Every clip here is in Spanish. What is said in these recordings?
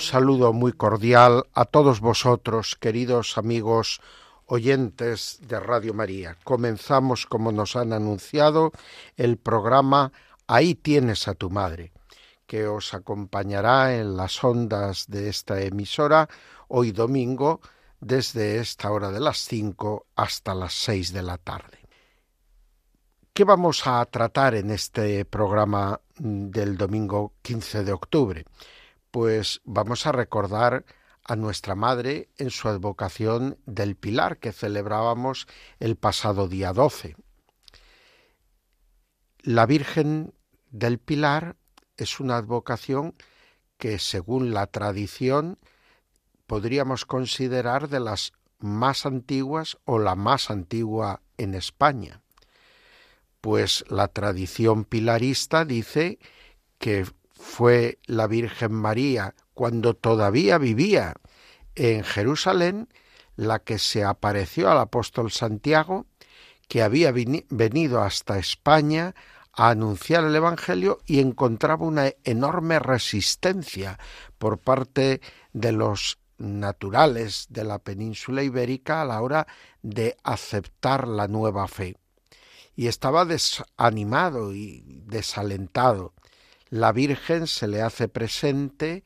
Saludo muy cordial a todos vosotros, queridos amigos oyentes de Radio María. Comenzamos, como nos han anunciado, el programa Ahí tienes a tu madre que os acompañará en las ondas de esta emisora hoy domingo desde esta hora de las cinco hasta las seis de la tarde. ¿Qué vamos a tratar en este programa del domingo 15 de octubre? Pues vamos a recordar a nuestra madre en su advocación del Pilar que celebrábamos el pasado día 12. La Virgen del Pilar es una advocación que, según la tradición, podríamos considerar de las más antiguas o la más antigua en España. Pues la tradición pilarista dice que fue la Virgen María cuando todavía vivía en Jerusalén la que se apareció al apóstol Santiago, que había venido hasta España a anunciar el Evangelio y encontraba una enorme resistencia por parte de los naturales de la península ibérica a la hora de aceptar la nueva fe. Y estaba desanimado y desalentado. La Virgen se le hace presente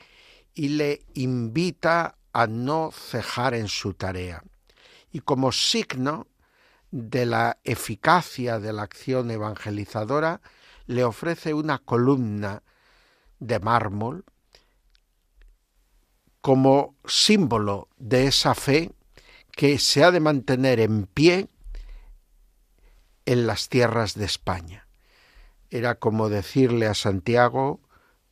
y le invita a no cejar en su tarea. Y como signo de la eficacia de la acción evangelizadora, le ofrece una columna de mármol como símbolo de esa fe que se ha de mantener en pie en las tierras de España. Era como decirle a Santiago,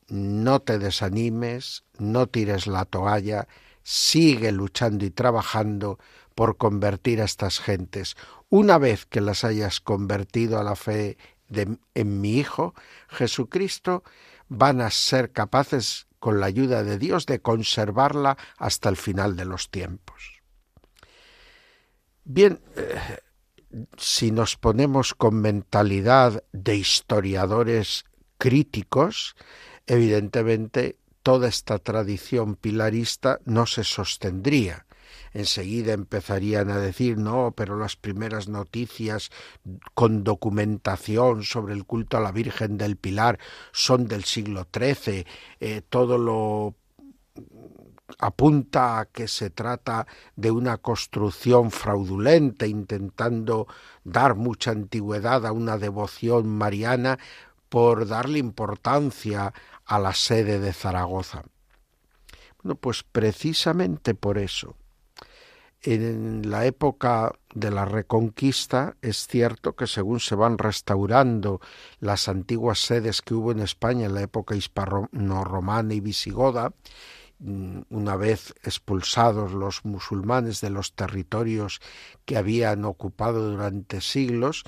no te desanimes, no tires la toalla, sigue luchando y trabajando por convertir a estas gentes. Una vez que las hayas convertido a la fe en mi Hijo, Jesucristo, van a ser capaces, con la ayuda de Dios, de conservarla hasta el final de los tiempos. Bien, eh, si nos ponemos con mentalidad de historiadores críticos, evidentemente toda esta tradición pilarista no se sostendría. Enseguida empezarían a decir no, pero las primeras noticias con documentación sobre el culto a la Virgen del Pilar son del siglo XIII, eh, todo lo apunta a que se trata de una construcción fraudulenta intentando dar mucha antigüedad a una devoción mariana por darle importancia a la sede de Zaragoza. Bueno, pues precisamente por eso, en la época de la Reconquista es cierto que según se van restaurando las antiguas sedes que hubo en España en la época hispano-romana y visigoda, una vez expulsados los musulmanes de los territorios que habían ocupado durante siglos,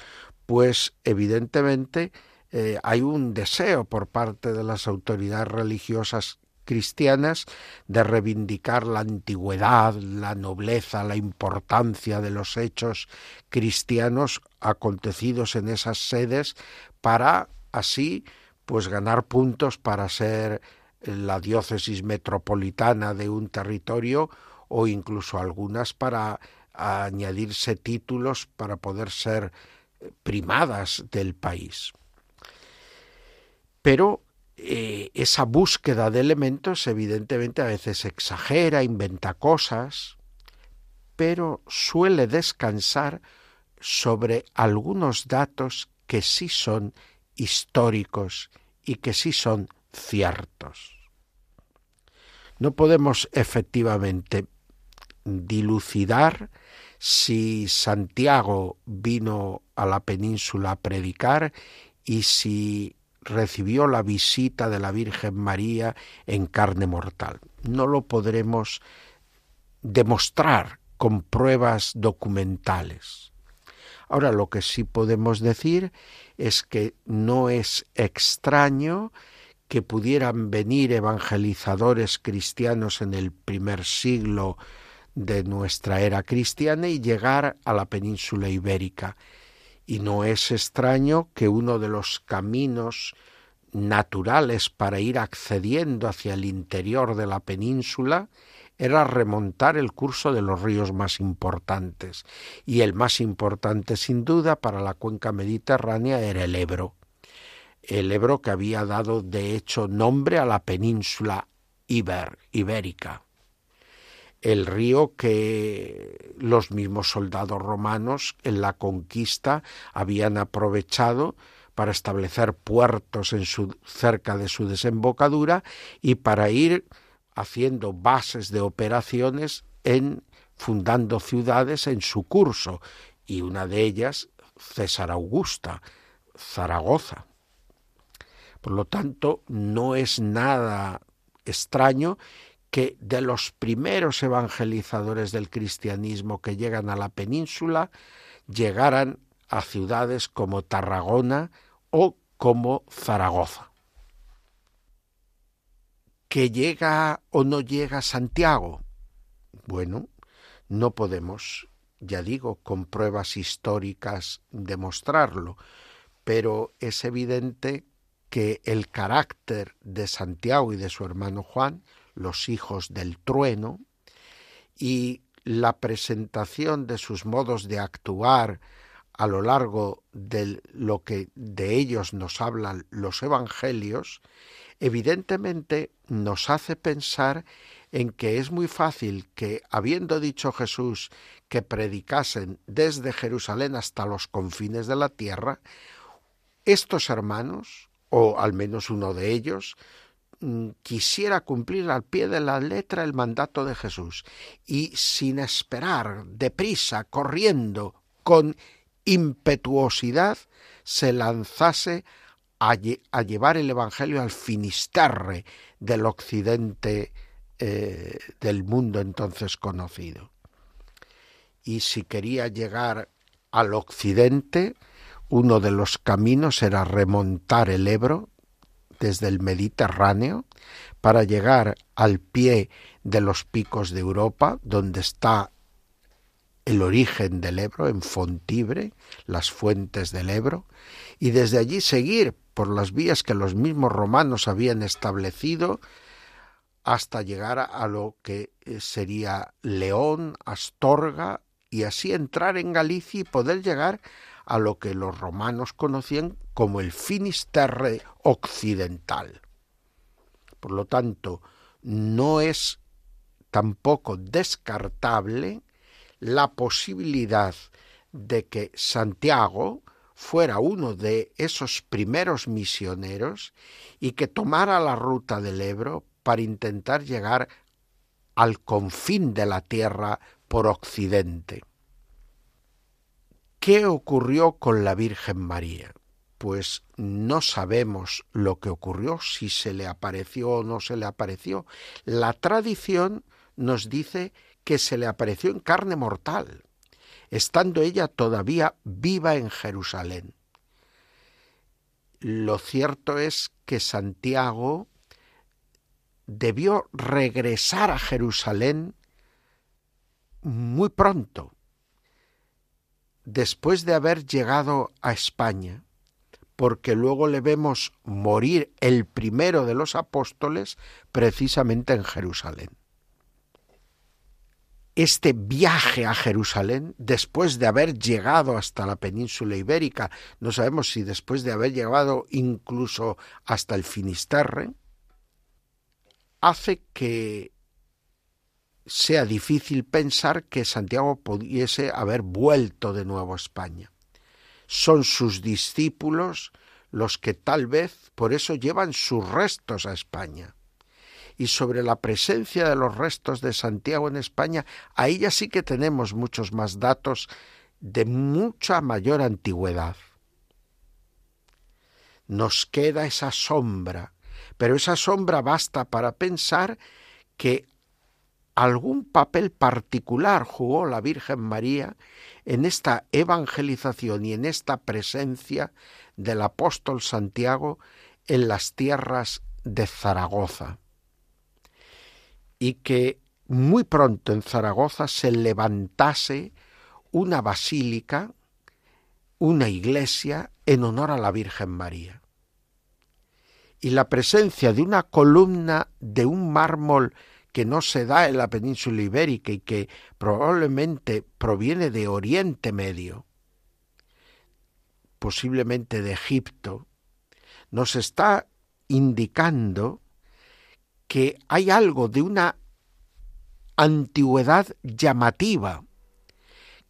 pues evidentemente eh, hay un deseo por parte de las autoridades religiosas cristianas de reivindicar la antigüedad, la nobleza, la importancia de los hechos cristianos acontecidos en esas sedes para así pues ganar puntos para ser la diócesis metropolitana de un territorio o incluso algunas para añadirse títulos para poder ser primadas del país. Pero eh, esa búsqueda de elementos evidentemente a veces exagera, inventa cosas, pero suele descansar sobre algunos datos que sí son históricos y que sí son ciertos. No podemos efectivamente dilucidar si Santiago vino a la península a predicar y si recibió la visita de la Virgen María en carne mortal. No lo podremos demostrar con pruebas documentales. Ahora lo que sí podemos decir es que no es extraño que pudieran venir evangelizadores cristianos en el primer siglo de nuestra era cristiana y llegar a la península ibérica. Y no es extraño que uno de los caminos naturales para ir accediendo hacia el interior de la península era remontar el curso de los ríos más importantes, y el más importante sin duda para la cuenca mediterránea era el Ebro. El Ebro que había dado de hecho nombre a la península ibérica. El río que los mismos soldados romanos en la conquista habían aprovechado para establecer puertos cerca de su desembocadura y para ir haciendo bases de operaciones en fundando ciudades en su curso y una de ellas César Augusta, Zaragoza. Por lo tanto, no es nada extraño que de los primeros evangelizadores del cristianismo que llegan a la península llegaran a ciudades como Tarragona o como Zaragoza que llega o no llega Santiago. Bueno, no podemos, ya digo, con pruebas históricas demostrarlo, pero es evidente que el carácter de Santiago y de su hermano Juan, los hijos del trueno, y la presentación de sus modos de actuar a lo largo de lo que de ellos nos hablan los evangelios, evidentemente nos hace pensar en que es muy fácil que, habiendo dicho Jesús que predicasen desde Jerusalén hasta los confines de la tierra, estos hermanos, o al menos uno de ellos, mm, quisiera cumplir al pie de la letra el mandato de Jesús y sin esperar, deprisa, corriendo, con impetuosidad, se lanzase a, llevar el Evangelio al finisterre del occidente eh, del mundo entonces conocido. Y si quería llegar al occidente, uno de los caminos era remontar el Ebro desde el Mediterráneo para llegar al pie de los picos de Europa, donde está el origen del Ebro, en Fontibre, las fuentes del Ebro, y desde allí seguir por las vías que los mismos romanos habían establecido hasta llegar a lo que eh, sería León, Astorga, y así entrar en Galicia y poder llegar a lo que los romanos conocían como el Finisterre occidental. Por lo tanto, no es tampoco descartable la posibilidad de que Santiago fuera uno de esos primeros misioneros y que tomara la ruta del Ebro para intentar llegar al confín de la tierra por occidente. ¿Qué ocurrió con la Virgen María? Pues no sabemos lo que ocurrió, si se le apareció o no se le apareció. La tradición nos dice que se le apareció en carne mortal, estando ella todavía viva en Jerusalén. Lo cierto es que Santiago debió regresar a Jerusalén muy pronto, después de haber llegado a España, porque luego le vemos morir el primero de los apóstoles precisamente en Jerusalén. Este viaje a Jerusalén, después de haber llegado hasta la península ibérica, no sabemos si después de haber llegado incluso hasta el Finisterre, hace que sea difícil pensar que Santiago pudiese haber vuelto de nuevo a España. Son sus discípulos los que tal vez por eso llevan sus restos a España y sobre la presencia de los restos de Santiago en España, ahí ya sí que tenemos muchos más datos de mucha mayor antigüedad. nos queda esa sombra, pero esa sombra basta para pensar que algún papel particular jugó la Virgen María en esta evangelización y en esta presencia del apóstol Santiago en las tierras de Zaragoza. Y que muy pronto en Zaragoza se levantase una basílica, una iglesia en honor a la Virgen María. Y la presencia de una columna de un mármol que no se da en la península ibérica y que probablemente proviene de Oriente Medio, posiblemente de Egipto, nos está indicando que hay algo de una antigüedad llamativa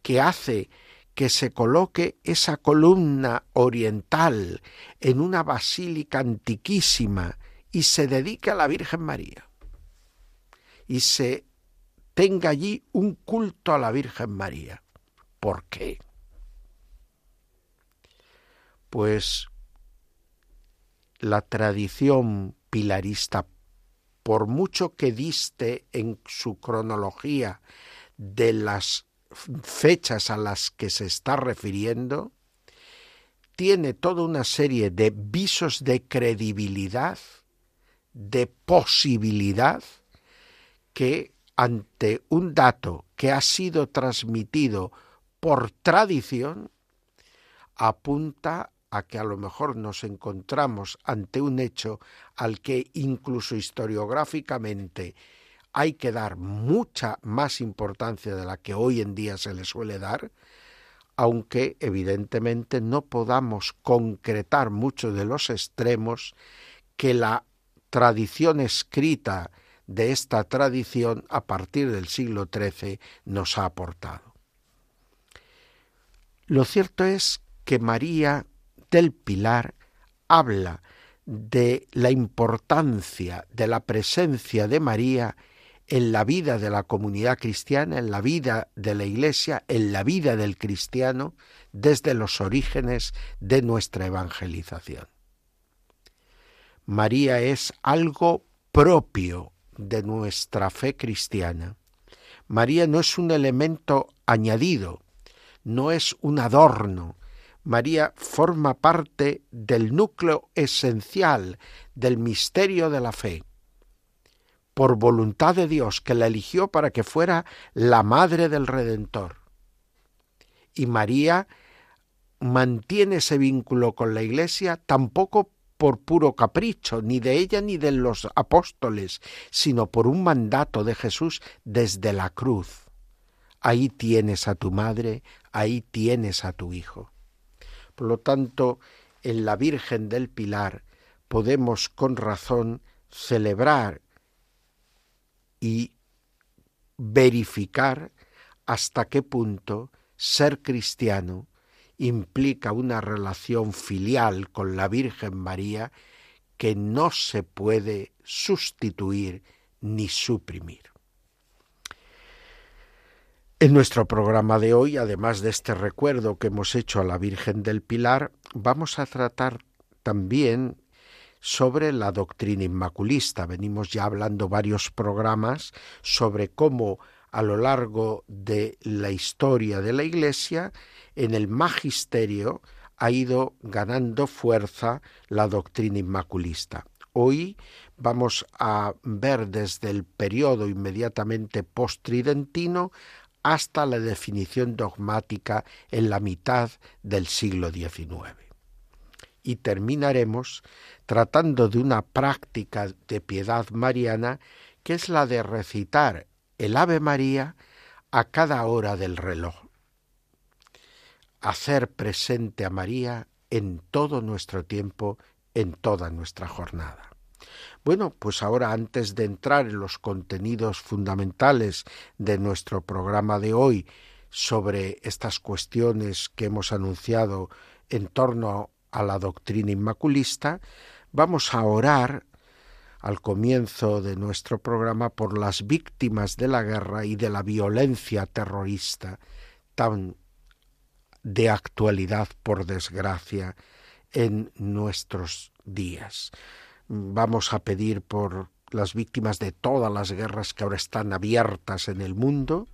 que hace que se coloque esa columna oriental en una basílica antiquísima y se dedique a la Virgen María y se tenga allí un culto a la Virgen María. ¿Por qué? Pues la tradición pilarista, por mucho que diste en su cronología de las fechas a las que se está refiriendo, tiene toda una serie de visos de credibilidad, de posibilidad, que ante un dato que ha sido transmitido por tradición, apunta a que a lo mejor nos encontramos ante un hecho al que incluso historiográficamente hay que dar mucha más importancia de la que hoy en día se le suele dar, aunque evidentemente no podamos concretar mucho de los extremos que la tradición escrita de esta tradición a partir del siglo XIII nos ha aportado. Lo cierto es que María del Pilar habla de la importancia de la presencia de María en la vida de la comunidad cristiana, en la vida de la Iglesia, en la vida del cristiano, desde los orígenes de nuestra evangelización. María es algo propio de nuestra fe cristiana. María no es un elemento añadido, no es un adorno. María forma parte del núcleo esencial del misterio de la fe, por voluntad de Dios que la eligió para que fuera la madre del Redentor. Y María mantiene ese vínculo con la Iglesia tampoco por puro capricho, ni de ella ni de los apóstoles, sino por un mandato de Jesús desde la cruz. Ahí tienes a tu madre, ahí tienes a tu hijo. Por lo tanto, en la Virgen del Pilar podemos con razón celebrar y verificar hasta qué punto ser cristiano implica una relación filial con la Virgen María que no se puede sustituir ni suprimir. En nuestro programa de hoy, además de este recuerdo que hemos hecho a la Virgen del Pilar, vamos a tratar también sobre la doctrina inmaculista. Venimos ya hablando varios programas sobre cómo a lo largo de la historia de la Iglesia en el magisterio ha ido ganando fuerza la doctrina inmaculista. Hoy vamos a ver desde el periodo inmediatamente post-tridentino hasta la definición dogmática en la mitad del siglo XIX. Y terminaremos tratando de una práctica de piedad mariana que es la de recitar el Ave María a cada hora del reloj hacer presente a María en todo nuestro tiempo, en toda nuestra jornada. Bueno, pues ahora antes de entrar en los contenidos fundamentales de nuestro programa de hoy sobre estas cuestiones que hemos anunciado en torno a la doctrina inmaculista, vamos a orar al comienzo de nuestro programa por las víctimas de la guerra y de la violencia terrorista tan de actualidad, por desgracia, en nuestros días. Vamos a pedir por las víctimas de todas las guerras que ahora están abiertas en el mundo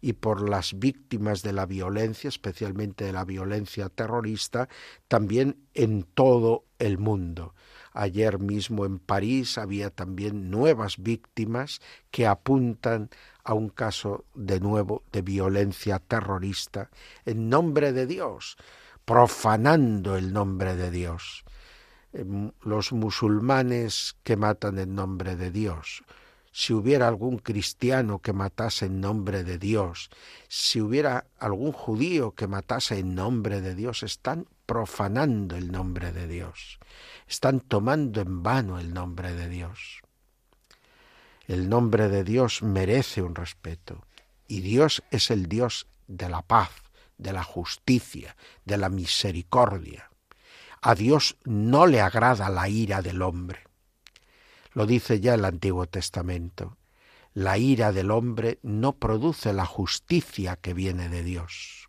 y por las víctimas de la violencia, especialmente de la violencia terrorista, también en todo el mundo. Ayer mismo en París había también nuevas víctimas que apuntan a un caso de nuevo de violencia terrorista en nombre de Dios, profanando el nombre de Dios. Em, los musulmanes que matan en nombre de Dios, si hubiera algún cristiano que matase en nombre de Dios, si hubiera algún judío que matase en nombre de Dios, están profanando el nombre de Dios, están tomando en vano el nombre de Dios. El nombre de Dios merece un respeto y Dios es el Dios de la paz, de la justicia, de la misericordia. A Dios no le agrada la ira del hombre. Lo dice ya el Antiguo Testamento. La ira del hombre no produce la justicia que viene de Dios.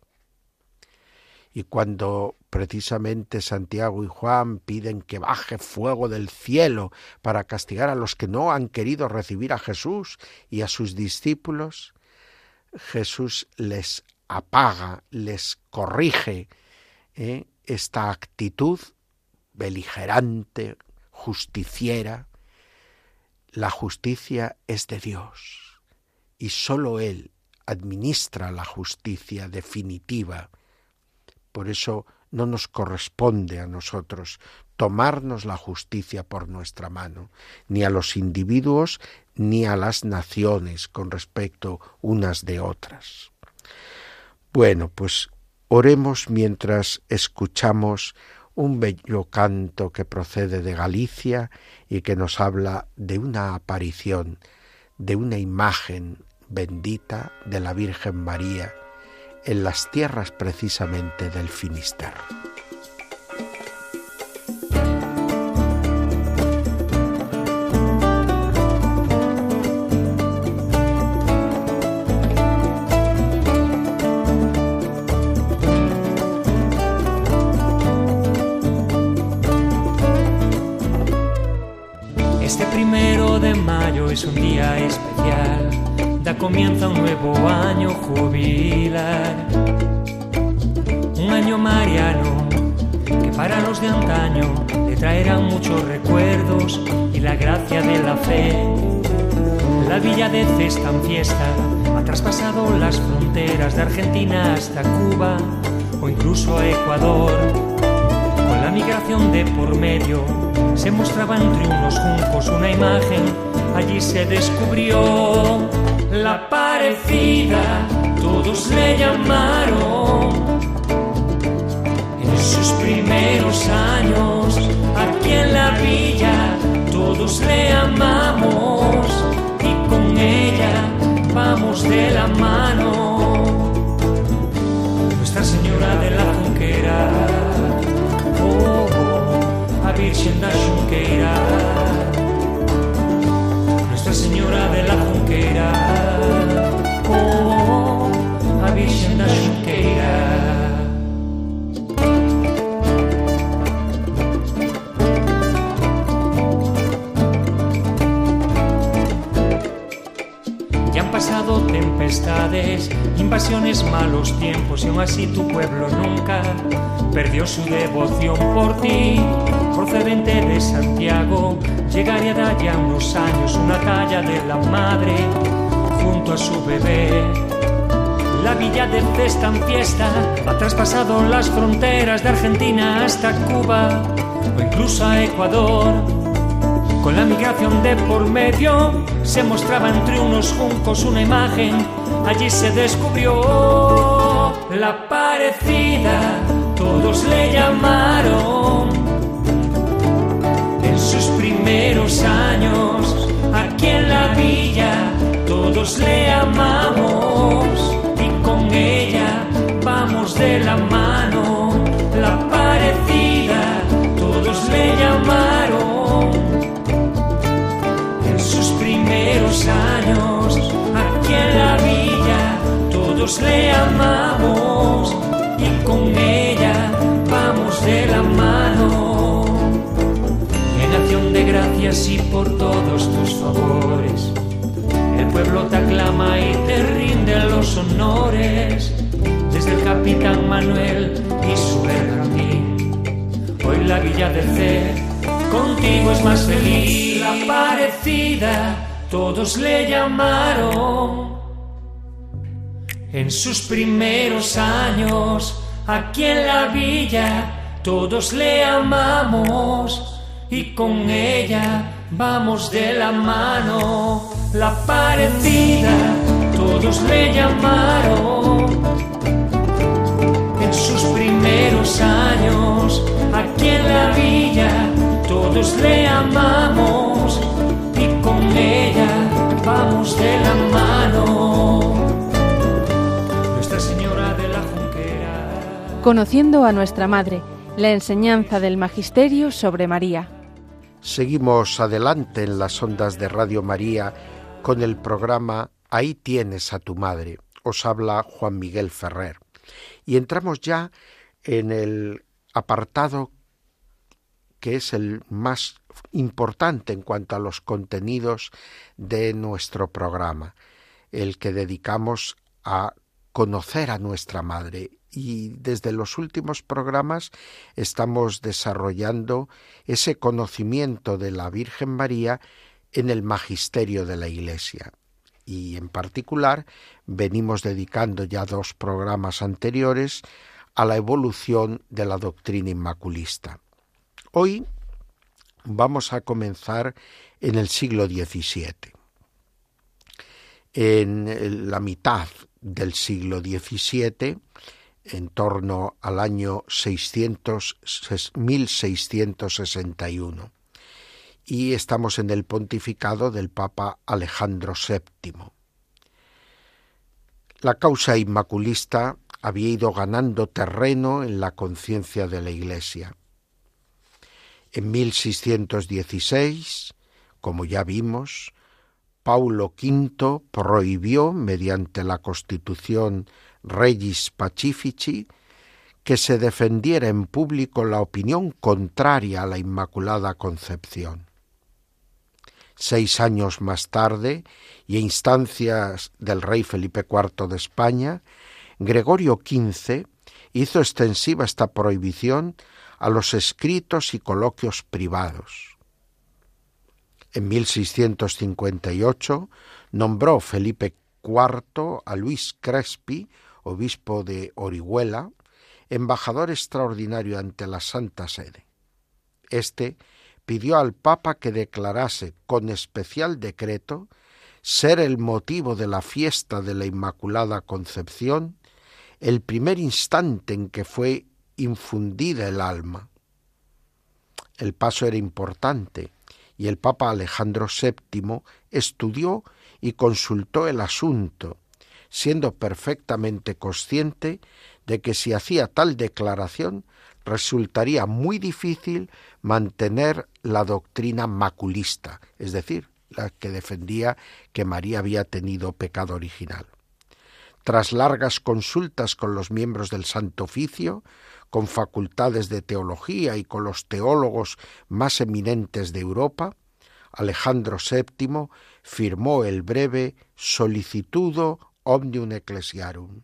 Y cuando precisamente Santiago y Juan piden que baje fuego del cielo para castigar a los que no han querido recibir a Jesús y a sus discípulos, Jesús les apaga, les corrige, ¿eh? esta actitud beligerante, justiciera. La justicia es de Dios y sólo Él administra la justicia definitiva. Por eso no nos corresponde a nosotros tomarnos la justicia por nuestra mano, ni a los individuos ni a las naciones con respecto unas de otras. Bueno, pues Oremos mientras escuchamos un bello canto que procede de Galicia y que nos habla de una aparición, de una imagen bendita de la Virgen María en las tierras precisamente del Finisterre. es un día especial, comienza un nuevo año jubilar. Un año mariano que para los de antaño le traerán muchos recuerdos y la gracia de la fe. La villa de Cesta en fiesta ha traspasado las fronteras de Argentina hasta Cuba o incluso a Ecuador. La migración de por medio se mostraba entre unos juncos una imagen allí se descubrió la parecida, todos le llamaron. En sus primeros años, aquí en la villa, todos le amamos y con ella vamos de la mano. Nuestra Señora de la Junquera, Virgen da Junquera. Señora de la Junqueira Oh, a Virgen da Junqueira pasado tempestades, invasiones, malos tiempos y aún así tu pueblo nunca perdió su devoción por ti, procedente de Santiago Llegaría de allá unos años una talla de la madre junto a su bebé. La villa de Cesta en fiesta ha traspasado las fronteras de Argentina hasta Cuba o incluso a Ecuador. Con la migración de por medio se mostraba entre unos juncos una imagen, allí se descubrió la parecida, todos le llamaron primeros años, aquí en la villa, todos le amamos y con ella vamos de la mano, la parecida, todos le llamaron. En sus primeros años, aquí en la villa, todos le amamos y con ella vamos de la mano. Y por todos tus favores. El pueblo te aclama y te rinde los honores, desde el capitán Manuel y su bergantín. Hoy la villa de C contigo es más feliz, la parecida, todos le llamaron. En sus primeros años, aquí en la villa, todos le amamos y con ella vamos de la mano. La parecida, todos le llamaron. En sus primeros años, aquí en la villa, todos le amamos y con ella vamos de la mano. Nuestra Señora de la Junquera. Conociendo a nuestra Madre, la enseñanza del Magisterio sobre María. Seguimos adelante en las ondas de Radio María con el programa Ahí tienes a tu madre. Os habla Juan Miguel Ferrer. Y entramos ya en el apartado que es el más importante en cuanto a los contenidos de nuestro programa, el que dedicamos a conocer a nuestra madre. Y desde los últimos programas estamos desarrollando ese conocimiento de la Virgen María en el magisterio de la Iglesia. Y en particular venimos dedicando ya dos programas anteriores a la evolución de la doctrina inmaculista. Hoy vamos a comenzar en el siglo XVII. En la mitad del siglo XVII, en torno al año 600, 1661 y estamos en el pontificado del Papa Alejandro VII. La causa inmaculista había ido ganando terreno en la conciencia de la Iglesia. En 1616, como ya vimos, Paulo V prohibió, mediante la Constitución Regis Pacifici, que se defendiera en público la opinión contraria a la Inmaculada Concepción. Seis años más tarde, y a instancias del rey Felipe IV de España, Gregorio XV hizo extensiva esta prohibición a los escritos y coloquios privados. En 1658 nombró Felipe IV a Luis Crespi, obispo de Orihuela, embajador extraordinario ante la Santa Sede. Este pidió al Papa que declarase con especial decreto ser el motivo de la fiesta de la Inmaculada Concepción el primer instante en que fue infundida el alma. El paso era importante y el Papa Alejandro VII estudió y consultó el asunto, siendo perfectamente consciente de que si hacía tal declaración resultaría muy difícil mantener la doctrina maculista, es decir, la que defendía que María había tenido pecado original. Tras largas consultas con los miembros del Santo Oficio, con facultades de teología y con los teólogos más eminentes de Europa, Alejandro VII firmó el breve Solicitudo Omnium Ecclesiarum.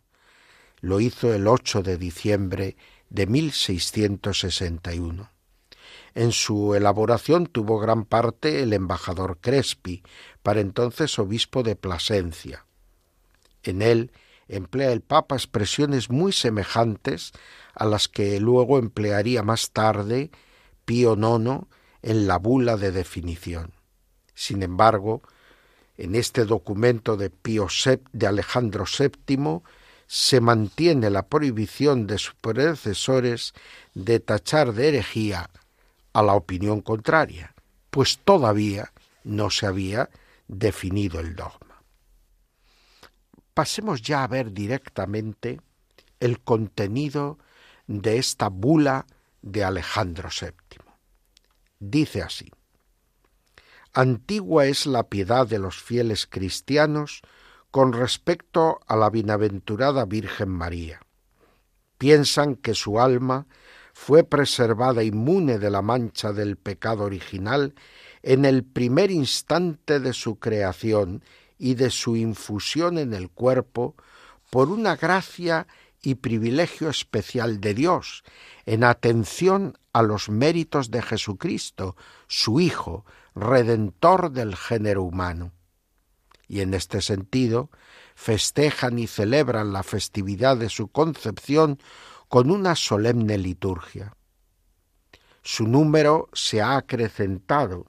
Lo hizo el 8 de diciembre de 1661. En su elaboración tuvo gran parte el embajador Crespi, para entonces obispo de Plasencia. En él emplea el Papa expresiones muy semejantes a las que luego emplearía más tarde Pío IX en la bula de definición. Sin embargo, en este documento de Pío de Alejandro VII se mantiene la prohibición de sus predecesores de tachar de herejía a la opinión contraria, pues todavía no se había definido el dogma. Pasemos ya a ver directamente el contenido de esta bula de Alejandro VII. Dice así, Antigua es la piedad de los fieles cristianos con respecto a la bienaventurada Virgen María. Piensan que su alma fue preservada inmune de la mancha del pecado original en el primer instante de su creación y de su infusión en el cuerpo, por una gracia y privilegio especial de Dios, en atención a los méritos de Jesucristo, su Hijo, Redentor del género humano. Y en este sentido, festejan y celebran la festividad de su concepción con una solemne liturgia. Su número se ha acrecentado,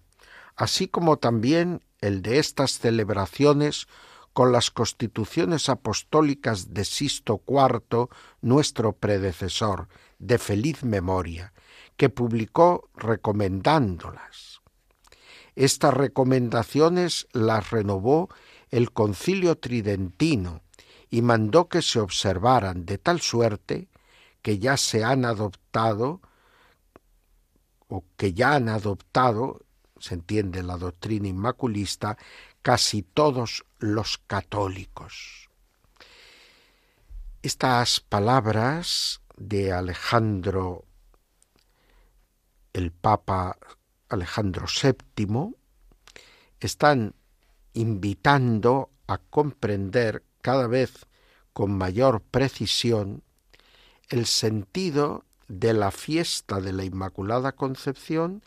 así como también el de estas celebraciones con las constituciones apostólicas de Sisto IV, nuestro predecesor, de feliz memoria, que publicó recomendándolas. Estas recomendaciones las renovó el concilio tridentino y mandó que se observaran de tal suerte que ya se han adoptado o que ya han adoptado, se entiende la doctrina inmaculista, casi todos los católicos. Estas palabras de Alejandro, el Papa Alejandro VII, están invitando a comprender cada vez con mayor precisión el sentido de la fiesta de la Inmaculada Concepción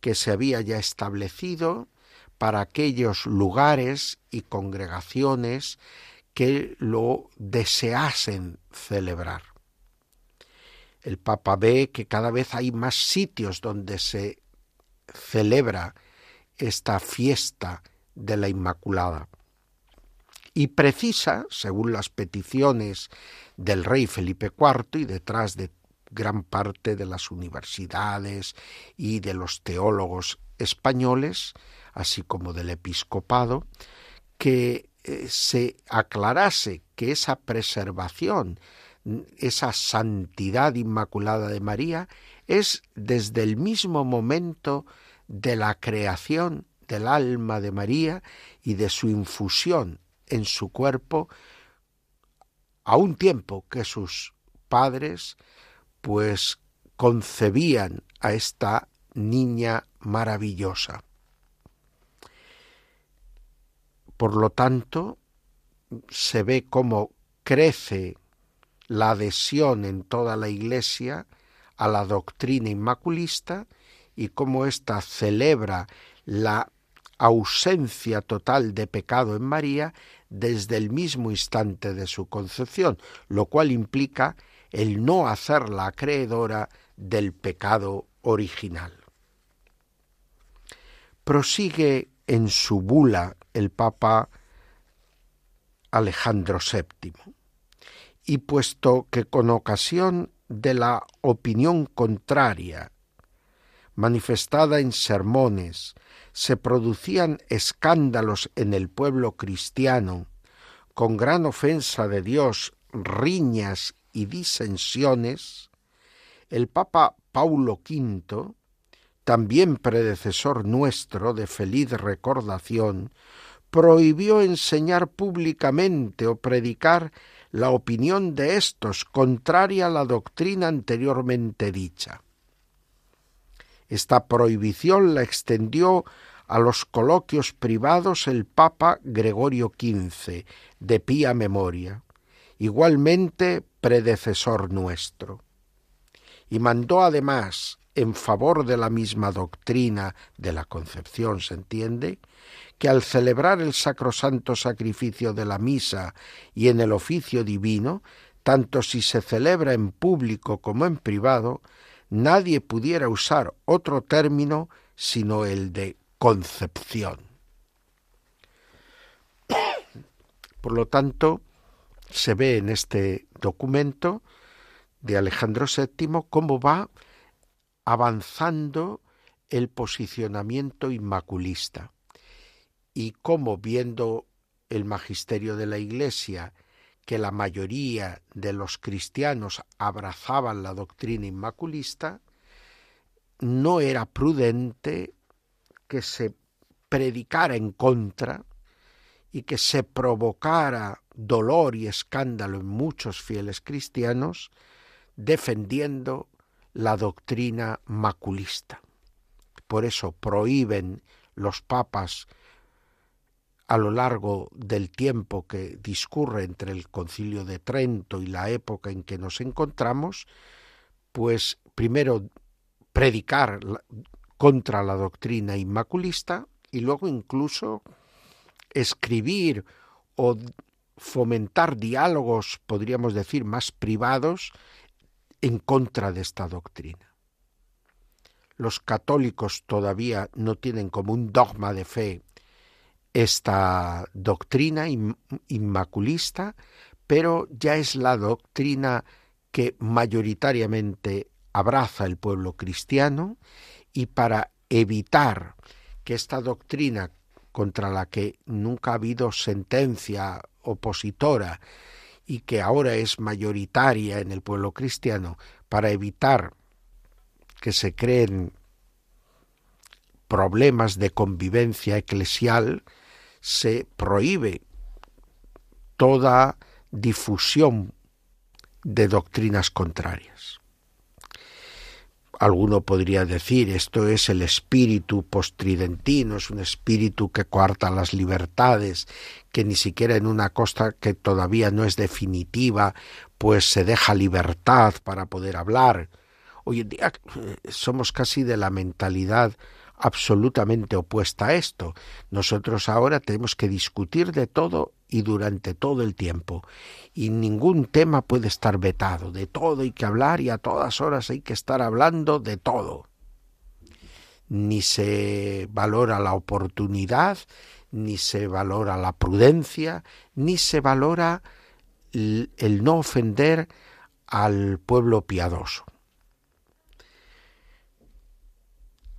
que se había ya establecido para aquellos lugares y congregaciones que lo deseasen celebrar. El Papa ve que cada vez hay más sitios donde se celebra esta fiesta de la Inmaculada. Y precisa, según las peticiones del rey Felipe IV y detrás de gran parte de las universidades y de los teólogos españoles, así como del episcopado, que eh, se aclarase que esa preservación, esa santidad inmaculada de María, es desde el mismo momento de la creación del alma de María y de su infusión en su cuerpo a un tiempo que sus padres pues concebían a esta niña maravillosa. Por lo tanto, se ve cómo crece la adhesión en toda la Iglesia a la doctrina inmaculista y cómo ésta celebra la ausencia total de pecado en María desde el mismo instante de su concepción, lo cual implica el no hacerla acreedora del pecado original. Prosigue en su bula el Papa Alejandro VII, y puesto que con ocasión de la opinión contraria manifestada en sermones, se producían escándalos en el pueblo cristiano, con gran ofensa de Dios, riñas y disensiones, el Papa Paulo V, también predecesor nuestro de feliz recordación, prohibió enseñar públicamente o predicar la opinión de éstos contraria a la doctrina anteriormente dicha. Esta prohibición la extendió a los coloquios privados el Papa Gregorio XV, de pía memoria, igualmente predecesor nuestro. Y mandó además, en favor de la misma doctrina de la concepción, se entiende, que al celebrar el sacrosanto sacrificio de la misa y en el oficio divino, tanto si se celebra en público como en privado, nadie pudiera usar otro término sino el de concepción. Por lo tanto, se ve en este documento de Alejandro VII cómo va avanzando el posicionamiento inmaculista. Y cómo viendo el magisterio de la Iglesia que la mayoría de los cristianos abrazaban la doctrina inmaculista, no era prudente que se predicara en contra y que se provocara dolor y escándalo en muchos fieles cristianos defendiendo la doctrina maculista. Por eso prohíben los papas a lo largo del tiempo que discurre entre el concilio de Trento y la época en que nos encontramos, pues primero predicar contra la doctrina inmaculista y luego incluso escribir o fomentar diálogos, podríamos decir, más privados en contra de esta doctrina. Los católicos todavía no tienen como un dogma de fe esta doctrina inmaculista, pero ya es la doctrina que mayoritariamente abraza el pueblo cristiano y para evitar que esta doctrina contra la que nunca ha habido sentencia opositora y que ahora es mayoritaria en el pueblo cristiano, para evitar que se creen problemas de convivencia eclesial, se prohíbe toda difusión de doctrinas contrarias. Alguno podría decir esto es el espíritu postridentino, es un espíritu que coarta las libertades, que ni siquiera en una costa que todavía no es definitiva, pues se deja libertad para poder hablar. Hoy en día eh, somos casi de la mentalidad absolutamente opuesta a esto. Nosotros ahora tenemos que discutir de todo y durante todo el tiempo. Y ningún tema puede estar vetado. De todo hay que hablar y a todas horas hay que estar hablando de todo. Ni se valora la oportunidad, ni se valora la prudencia, ni se valora el no ofender al pueblo piadoso.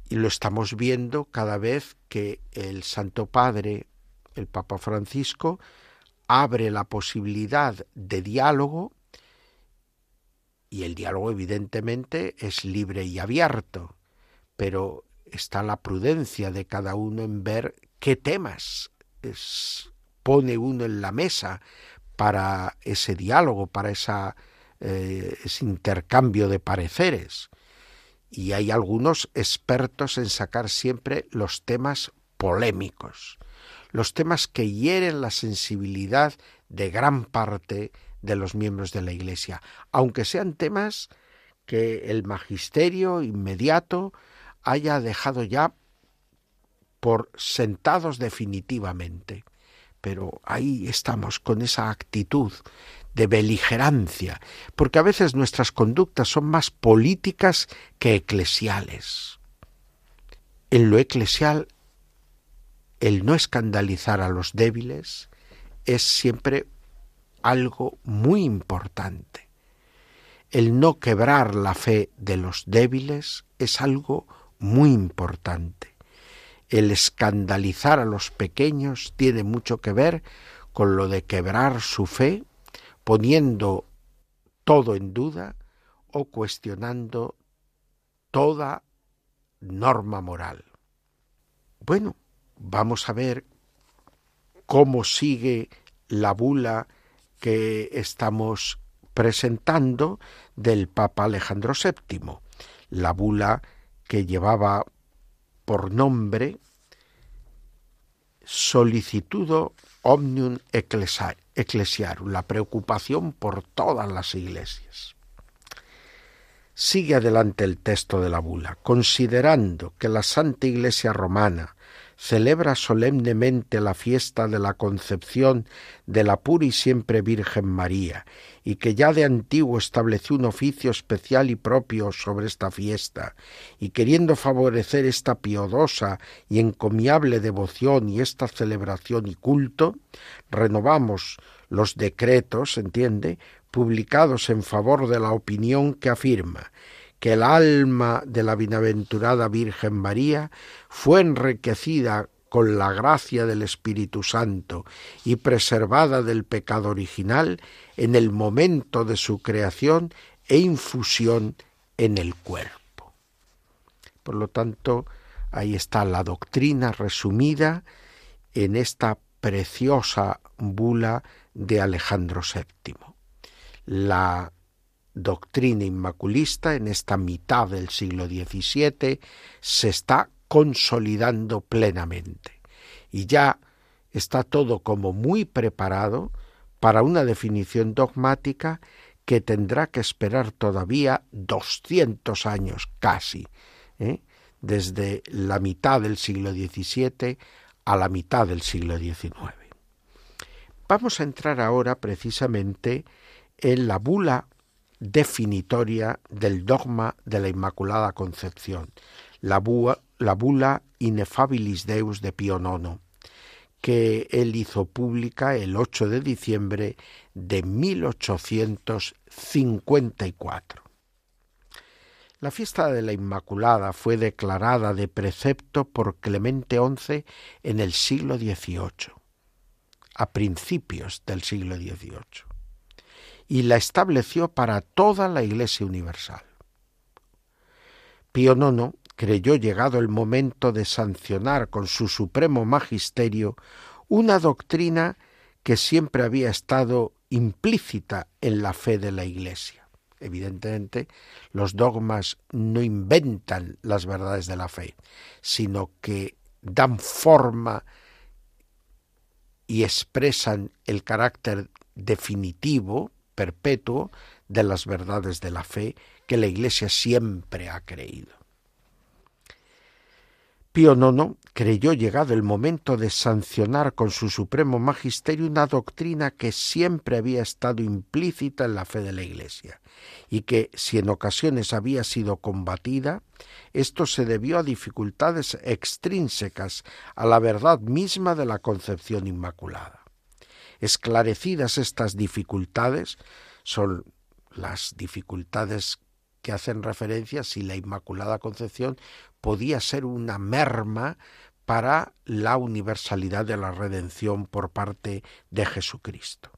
Y lo estamos viendo cada vez que el Santo Padre, el Papa Francisco, abre la posibilidad de diálogo y el diálogo evidentemente es libre y abierto, pero está la prudencia de cada uno en ver qué temas pone uno en la mesa para ese diálogo, para esa, eh, ese intercambio de pareceres y hay algunos expertos en sacar siempre los temas polémicos, los temas que hieren la sensibilidad de gran parte de los miembros de la Iglesia, aunque sean temas que el magisterio inmediato haya dejado ya por sentados definitivamente. Pero ahí estamos con esa actitud de beligerancia, porque a veces nuestras conductas son más políticas que eclesiales. En lo eclesial, el no escandalizar a los débiles es siempre algo muy importante. El no quebrar la fe de los débiles es algo muy importante. El escandalizar a los pequeños tiene mucho que ver con lo de quebrar su fe poniendo todo en duda o cuestionando toda norma moral. Bueno, vamos a ver cómo sigue la bula que estamos presentando del Papa Alejandro VII, la bula que llevaba por nombre Solicitudo Omnium Ecclesiarum, la preocupación por todas las iglesias. Sigue adelante el texto de la bula, considerando que la Santa Iglesia Romana celebra solemnemente la fiesta de la concepción de la pura y siempre Virgen María, y que ya de antiguo estableció un oficio especial y propio sobre esta fiesta, y queriendo favorecer esta piadosa y encomiable devoción y esta celebración y culto, renovamos los decretos, entiende, publicados en favor de la opinión que afirma que el alma de la bienaventurada Virgen María fue enriquecida con la gracia del Espíritu Santo y preservada del pecado original en el momento de su creación e infusión en el cuerpo. Por lo tanto, ahí está la doctrina resumida en esta preciosa bula de Alejandro VII. La doctrina inmaculista en esta mitad del siglo XVII se está consolidando plenamente. Y ya está todo como muy preparado para una definición dogmática que tendrá que esperar todavía 200 años casi, ¿eh? desde la mitad del siglo XVII a la mitad del siglo XIX. Vamos a entrar ahora precisamente en la bula definitoria del dogma de la Inmaculada Concepción, la, la bula Ineffabilis Deus de Pío IX, que él hizo pública el 8 de diciembre de 1854. La fiesta de la Inmaculada fue declarada de precepto por Clemente XI en el siglo XVIII, a principios del siglo XVIII, y la estableció para toda la Iglesia Universal. Pío IX creyó llegado el momento de sancionar con su supremo magisterio una doctrina que siempre había estado implícita en la fe de la Iglesia. Evidentemente, los dogmas no inventan las verdades de la fe, sino que dan forma y expresan el carácter definitivo, perpetuo, de las verdades de la fe que la Iglesia siempre ha creído. Pío IX creyó llegado el momento de sancionar con su supremo magisterio una doctrina que siempre había estado implícita en la fe de la Iglesia y que, si en ocasiones había sido combatida, esto se debió a dificultades extrínsecas a la verdad misma de la concepción inmaculada. Esclarecidas estas dificultades, son las dificultades que hacen referencia si la Inmaculada Concepción podía ser una merma para la universalidad de la redención por parte de Jesucristo.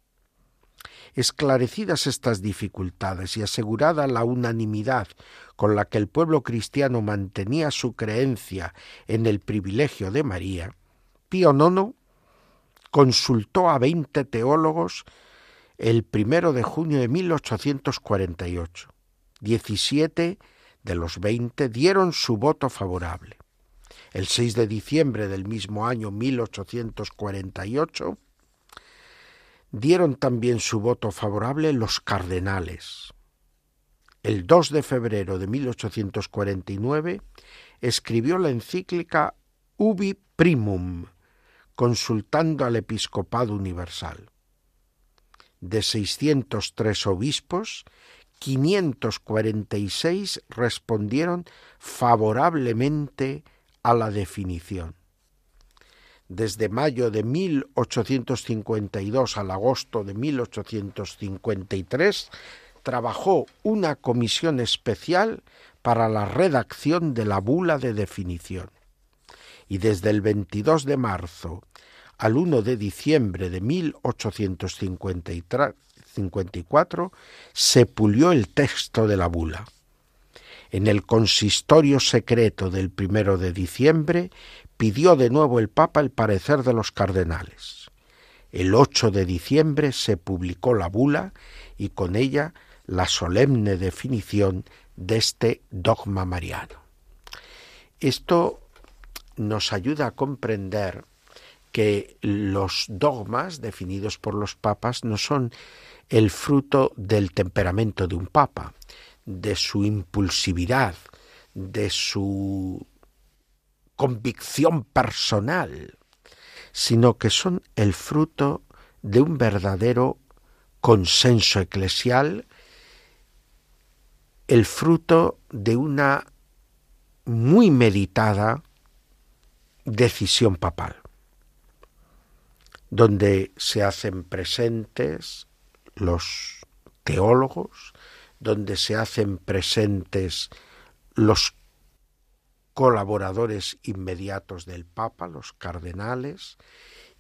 Esclarecidas estas dificultades y asegurada la unanimidad con la que el pueblo cristiano mantenía su creencia en el privilegio de María, Pío IX consultó a veinte teólogos el primero de junio de 1848 17 de los 20 dieron su voto favorable. El 6 de diciembre del mismo año 1848 dieron también su voto favorable los cardenales. El 2 de febrero de 1849 escribió la encíclica Ubi Primum, consultando al episcopado universal. De 603 obispos, 546 respondieron favorablemente a la definición. Desde mayo de 1852 al agosto de 1853 trabajó una comisión especial para la redacción de la bula de definición. Y desde el 22 de marzo al 1 de diciembre de 1853 54 se pulió el texto de la bula. En el consistorio secreto del primero de diciembre pidió de nuevo el Papa el parecer de los cardenales. El 8 de diciembre se publicó la bula y con ella la solemne definición de este dogma mariano. Esto nos ayuda a comprender que los dogmas definidos por los papas no son el fruto del temperamento de un papa, de su impulsividad, de su convicción personal, sino que son el fruto de un verdadero consenso eclesial, el fruto de una muy meditada decisión papal, donde se hacen presentes los teólogos, donde se hacen presentes los colaboradores inmediatos del Papa, los cardenales,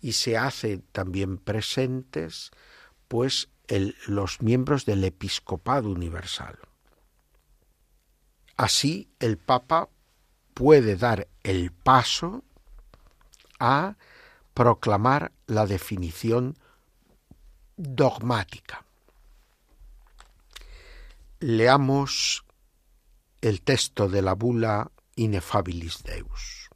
y se hacen también presentes pues los miembros del episcopado universal. Así el Papa puede dar el paso a proclamar la definición dogmática. Leamos el texto de la bula Ineffabilis Deus.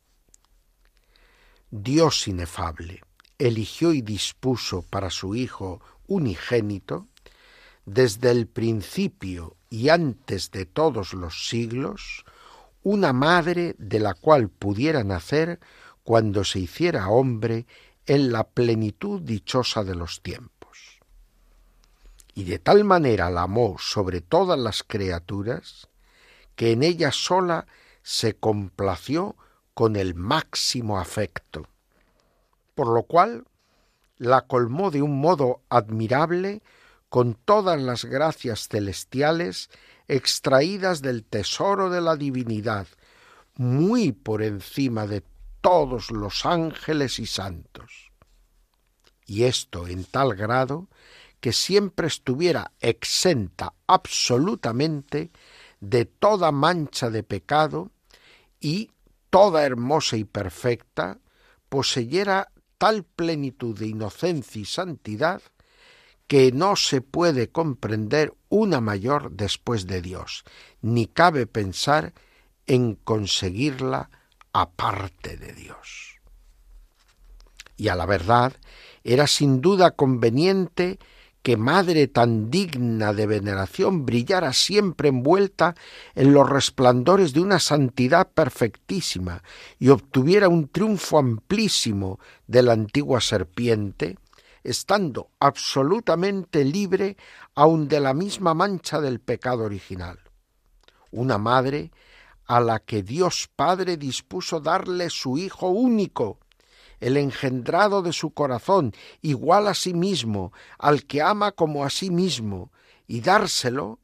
Dios inefable eligió y dispuso para su Hijo unigénito, desde el principio y antes de todos los siglos, una madre de la cual pudiera nacer cuando se hiciera hombre en la plenitud dichosa de los tiempos. Y de tal manera la amó sobre todas las criaturas, que en ella sola se complació con el máximo afecto, por lo cual la colmó de un modo admirable con todas las gracias celestiales extraídas del tesoro de la divinidad, muy por encima de todos los ángeles y santos. Y esto en tal grado que siempre estuviera exenta absolutamente de toda mancha de pecado y toda hermosa y perfecta, poseyera tal plenitud de inocencia y santidad que no se puede comprender una mayor después de Dios, ni cabe pensar en conseguirla aparte de Dios. Y a la verdad, era sin duda conveniente que madre tan digna de veneración brillara siempre envuelta en los resplandores de una santidad perfectísima y obtuviera un triunfo amplísimo de la antigua serpiente, estando absolutamente libre aun de la misma mancha del pecado original. Una madre a la que Dios Padre dispuso darle su Hijo único, el engendrado de su corazón, igual a sí mismo, al que ama como a sí mismo, y dárselo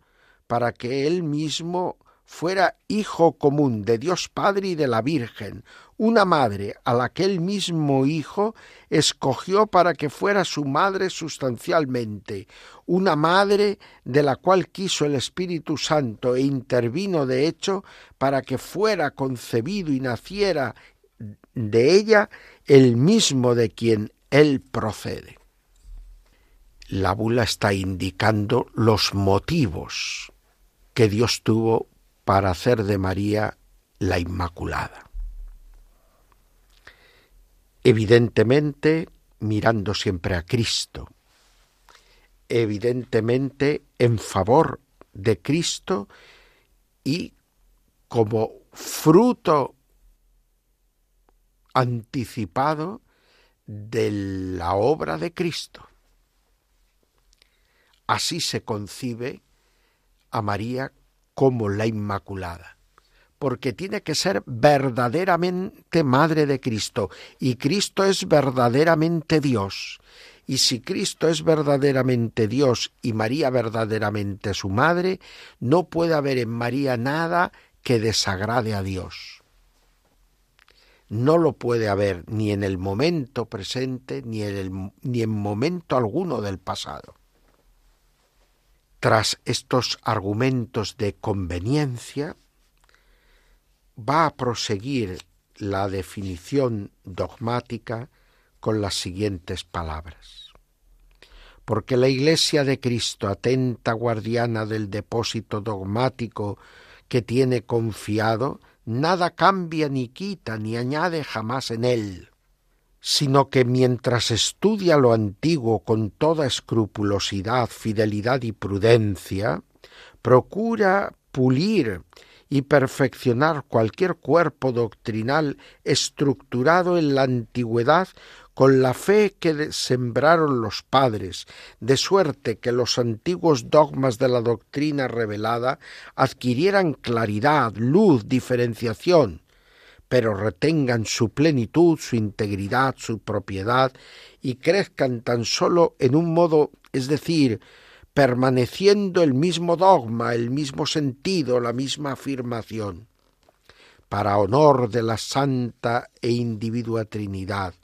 para que él mismo fuera hijo común de Dios Padre y de la Virgen, una madre a la que el mismo Hijo escogió para que fuera su madre sustancialmente, una madre de la cual quiso el Espíritu Santo e intervino de hecho para que fuera concebido y naciera de ella el mismo de quien él procede. La bula está indicando los motivos que Dios tuvo para hacer de María la Inmaculada. Evidentemente mirando siempre a Cristo, evidentemente en favor de Cristo y como fruto anticipado de la obra de Cristo. Así se concibe a María como la Inmaculada, porque tiene que ser verdaderamente Madre de Cristo, y Cristo es verdaderamente Dios. Y si Cristo es verdaderamente Dios y María verdaderamente su Madre, no puede haber en María nada que desagrade a Dios no lo puede haber ni en el momento presente ni en, el, ni en momento alguno del pasado. Tras estos argumentos de conveniencia, va a proseguir la definición dogmática con las siguientes palabras. Porque la Iglesia de Cristo, atenta guardiana del depósito dogmático que tiene confiado, nada cambia ni quita ni añade jamás en él, sino que mientras estudia lo antiguo con toda escrupulosidad, fidelidad y prudencia, procura pulir y perfeccionar cualquier cuerpo doctrinal estructurado en la antigüedad con la fe que sembraron los padres, de suerte que los antiguos dogmas de la doctrina revelada adquirieran claridad, luz, diferenciación, pero retengan su plenitud, su integridad, su propiedad, y crezcan tan solo en un modo, es decir, permaneciendo el mismo dogma, el mismo sentido, la misma afirmación. Para honor de la Santa e Individua Trinidad,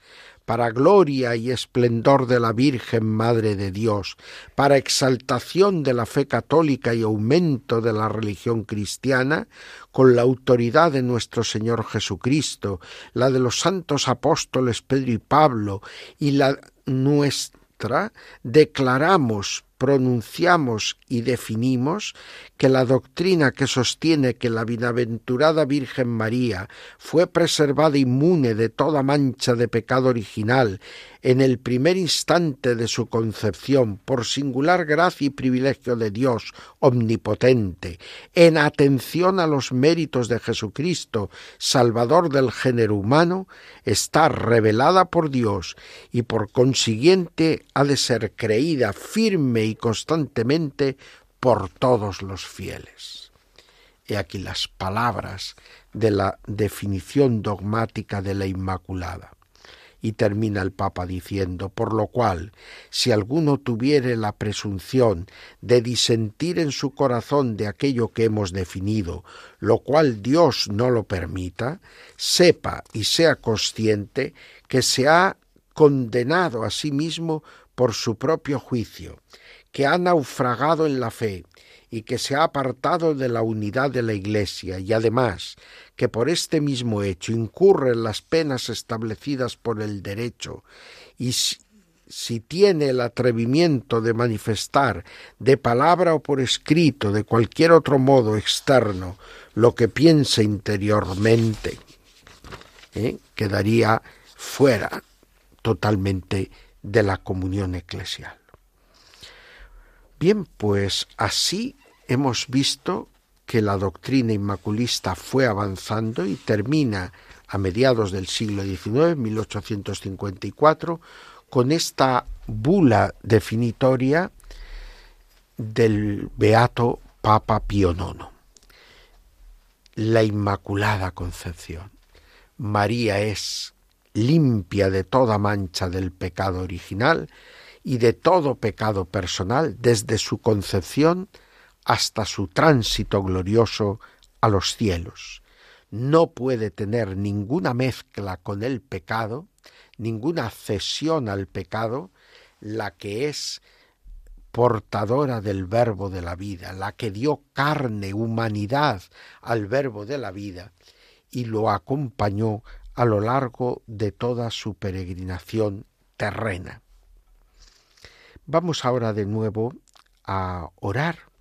para gloria y esplendor de la Virgen Madre de Dios, para exaltación de la fe católica y aumento de la religión cristiana, con la autoridad de nuestro Señor Jesucristo, la de los santos apóstoles Pedro y Pablo y la nuestra, declaramos pronunciamos y definimos que la doctrina que sostiene que la bienaventurada Virgen María fue preservada inmune de toda mancha de pecado original en el primer instante de su concepción por singular gracia y privilegio de Dios omnipotente, en atención a los méritos de Jesucristo, Salvador del género humano, está revelada por Dios y por consiguiente ha de ser creída firme y constantemente por todos los fieles. He aquí las palabras de la definición dogmática de la Inmaculada. Y termina el Papa diciendo, por lo cual, si alguno tuviere la presunción de disentir en su corazón de aquello que hemos definido, lo cual Dios no lo permita, sepa y sea consciente que se ha condenado a sí mismo por su propio juicio, que ha naufragado en la fe y que se ha apartado de la unidad de la Iglesia y además que por este mismo hecho incurre en las penas establecidas por el derecho y si, tiene el atrevimiento de manifestar de palabra o por escrito, de cualquier otro modo externo, lo que piensa interiormente, ¿eh? quedaría fuera totalmente de la comunión eclesial. Bien, pues así hemos visto que la doctrina inmaculista fue avanzando y termina a mediados del siglo XIX, 1854, con esta bula definitoria del beato Papa Pío IX. La Inmaculada Concepción. María es limpia de toda mancha del pecado original y de todo pecado personal desde su concepción hasta su tránsito glorioso a los cielos. No puede tener ninguna mezcla con el pecado, ninguna cesión al pecado, la que es portadora del verbo de la vida, la que dio carne, humanidad al verbo de la vida y lo acompañó a lo largo de toda su peregrinación terrena. Vamos ahora de nuevo a orar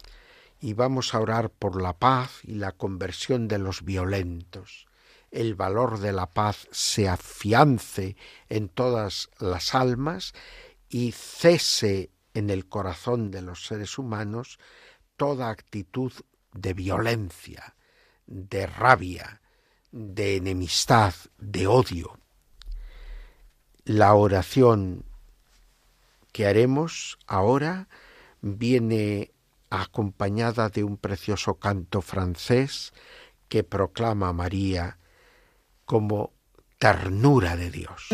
y vamos a orar por la paz y la conversión de los violentos. El valor de la paz se afiance en todas las almas y cese en el corazón de los seres humanos toda actitud de violencia, de rabia, de enemistad, de odio. La oración que haremos ahora viene acompañada de un precioso canto francés que proclama a María como ternura de Dios.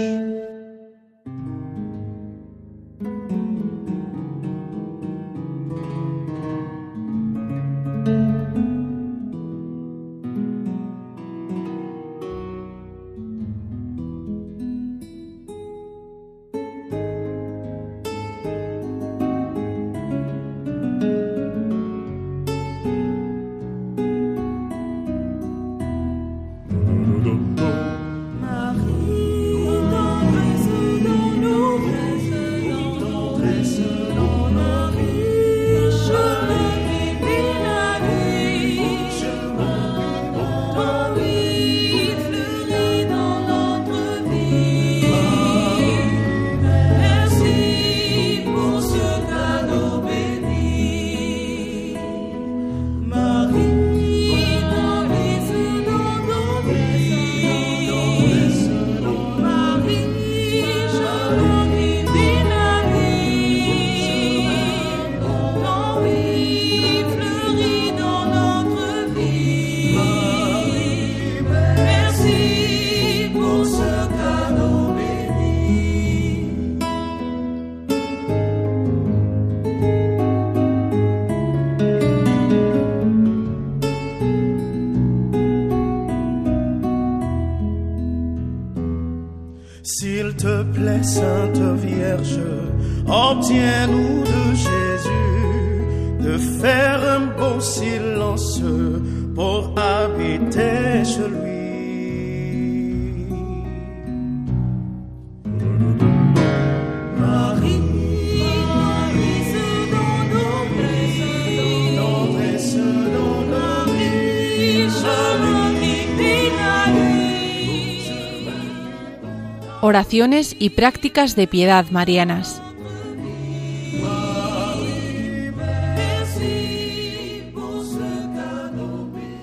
Oraciones y prácticas de piedad marianas.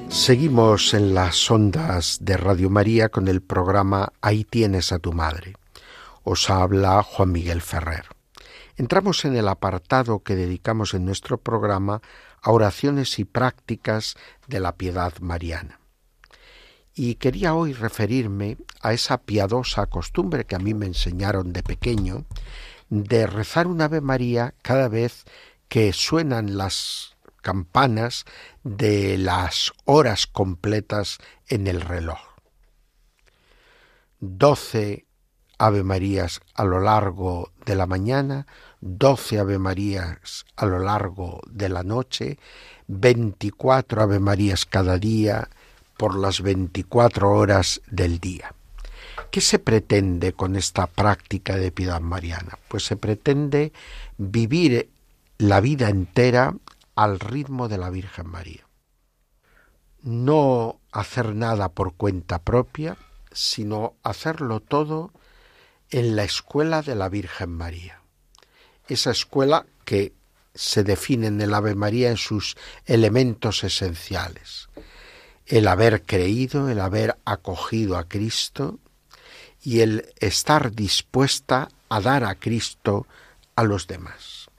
Seguimos en las ondas de Radio María con el programa Ahí tienes a tu madre. Os habla Juan Miguel Ferrer. Entramos en el apartado que dedicamos en nuestro programa a oraciones y prácticas de la piedad mariana. Y quería hoy referirme a esa piadosa costumbre que a mí me enseñaron de pequeño de rezar un Ave María cada vez que suenan las campanas de las horas completas en el reloj. Doce Ave Marías a lo largo de la mañana, doce Ave Marías a lo largo de la noche, veinticuatro Ave Marías cada día, por las 24 horas del día. ¿Qué se pretende con esta práctica de piedad mariana? Pues se pretende vivir la vida entera al ritmo de la Virgen María. No hacer nada por cuenta propia, sino hacerlo todo en la escuela de la Virgen María. Esa escuela que se define en el Ave María en sus elementos esenciales el haber creído, el haber acogido a Cristo y el estar dispuesta a dar a Cristo a los demás.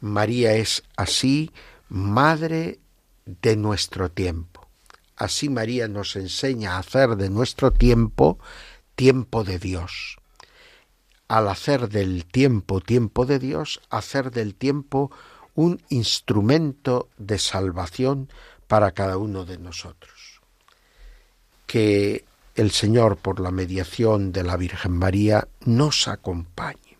María es así madre de nuestro tiempo. Así María nos enseña a hacer de nuestro tiempo tiempo de Dios. Al hacer del tiempo tiempo de Dios, hacer del tiempo un instrumento de salvación para cada uno de nosotros. Que el Señor, por la mediación de la Virgen María, nos acompañe.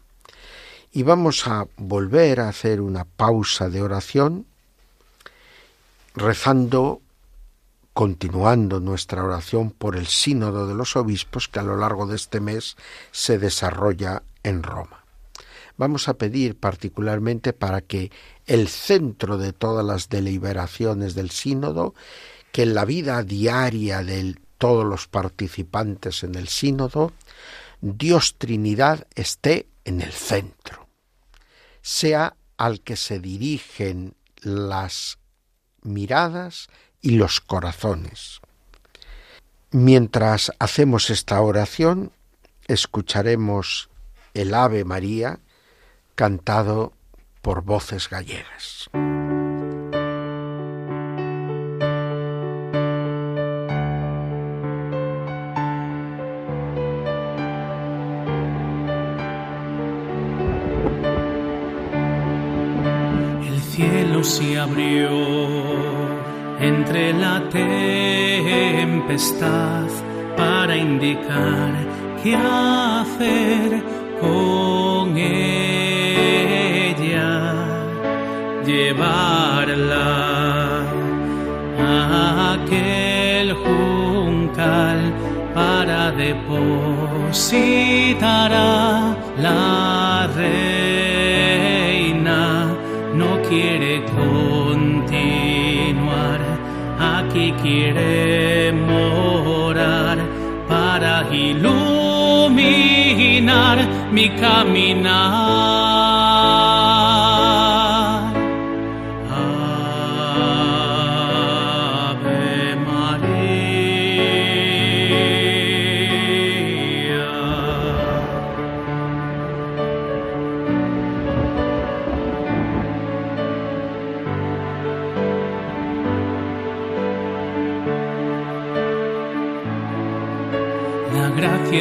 Y vamos a volver a hacer una pausa de oración, rezando, continuando nuestra oración por el sínodo de los obispos que a lo largo de este mes se desarrolla en Roma. Vamos a pedir particularmente para que el centro de todas las deliberaciones del sínodo, que en la vida diaria de todos los participantes en el sínodo, Dios Trinidad esté en el centro, sea al que se dirigen las miradas y los corazones. Mientras hacemos esta oración, escucharemos el Ave María cantado por voces gallegas. El cielo se abrió entre la tempestad para indicar qué hacer con él llevarla a aquel juncal para depositar a la reina. No quiere continuar, aquí quiere morar para iluminar mi caminar.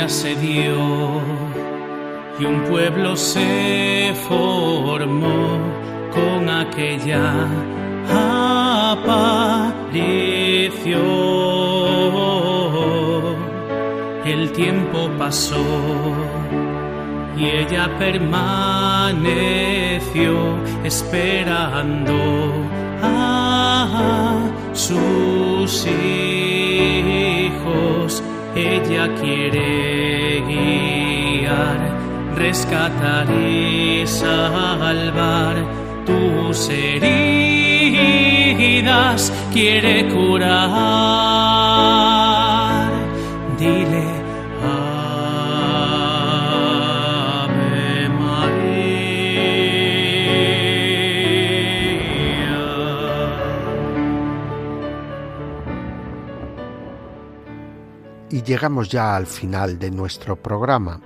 Se dio y un pueblo se formó con aquella aparición. El tiempo pasó y ella permaneció esperando a sus hijos ella quiere guiar, rescatar y salvar tus heridas, quiere curar. Llegamos ya al final de nuestro programa.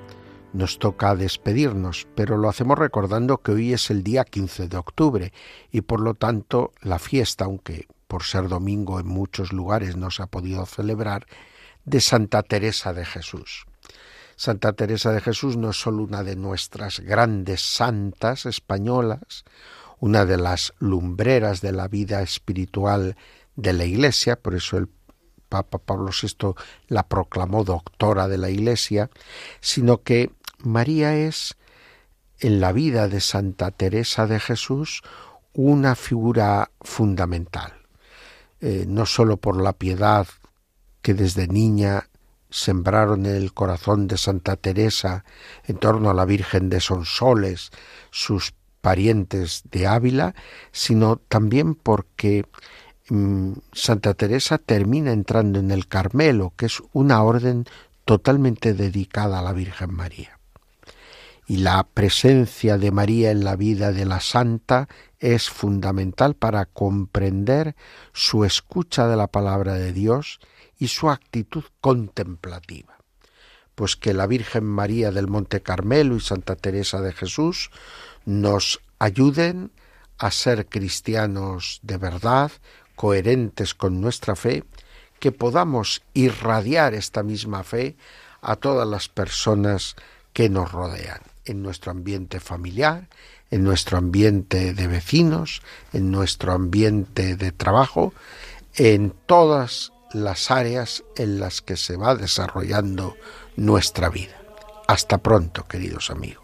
Nos toca despedirnos, pero lo hacemos recordando que hoy es el día 15 de octubre y por lo tanto la fiesta, aunque por ser domingo en muchos lugares no se ha podido celebrar, de Santa Teresa de Jesús. Santa Teresa de Jesús no es sólo una de nuestras grandes santas españolas, una de las lumbreras de la vida espiritual de la Iglesia, por eso el Papa Pablo VI la proclamó doctora de la Iglesia, sino que María es en la vida de Santa Teresa de Jesús una figura fundamental, eh, no sólo por la piedad que desde niña sembraron en el corazón de Santa Teresa en torno a la Virgen de Sonsoles, sus parientes de Ávila, sino también porque Santa Teresa termina entrando en el Carmelo, que es una orden totalmente dedicada a la Virgen María y la presencia de María en la vida de la santa es fundamental para comprender su escucha de la palabra de Dios y su actitud contemplativa. Pues que la Virgen María del Monte Carmelo y Santa Teresa de Jesús nos ayuden a ser cristianos de verdad, coherentes con nuestra fe, que podamos irradiar esta misma fe a todas las personas que nos rodean en nuestro ambiente familiar, en nuestro ambiente de vecinos, en nuestro ambiente de trabajo, en todas las áreas en las que se va desarrollando nuestra vida. Hasta pronto, queridos amigos.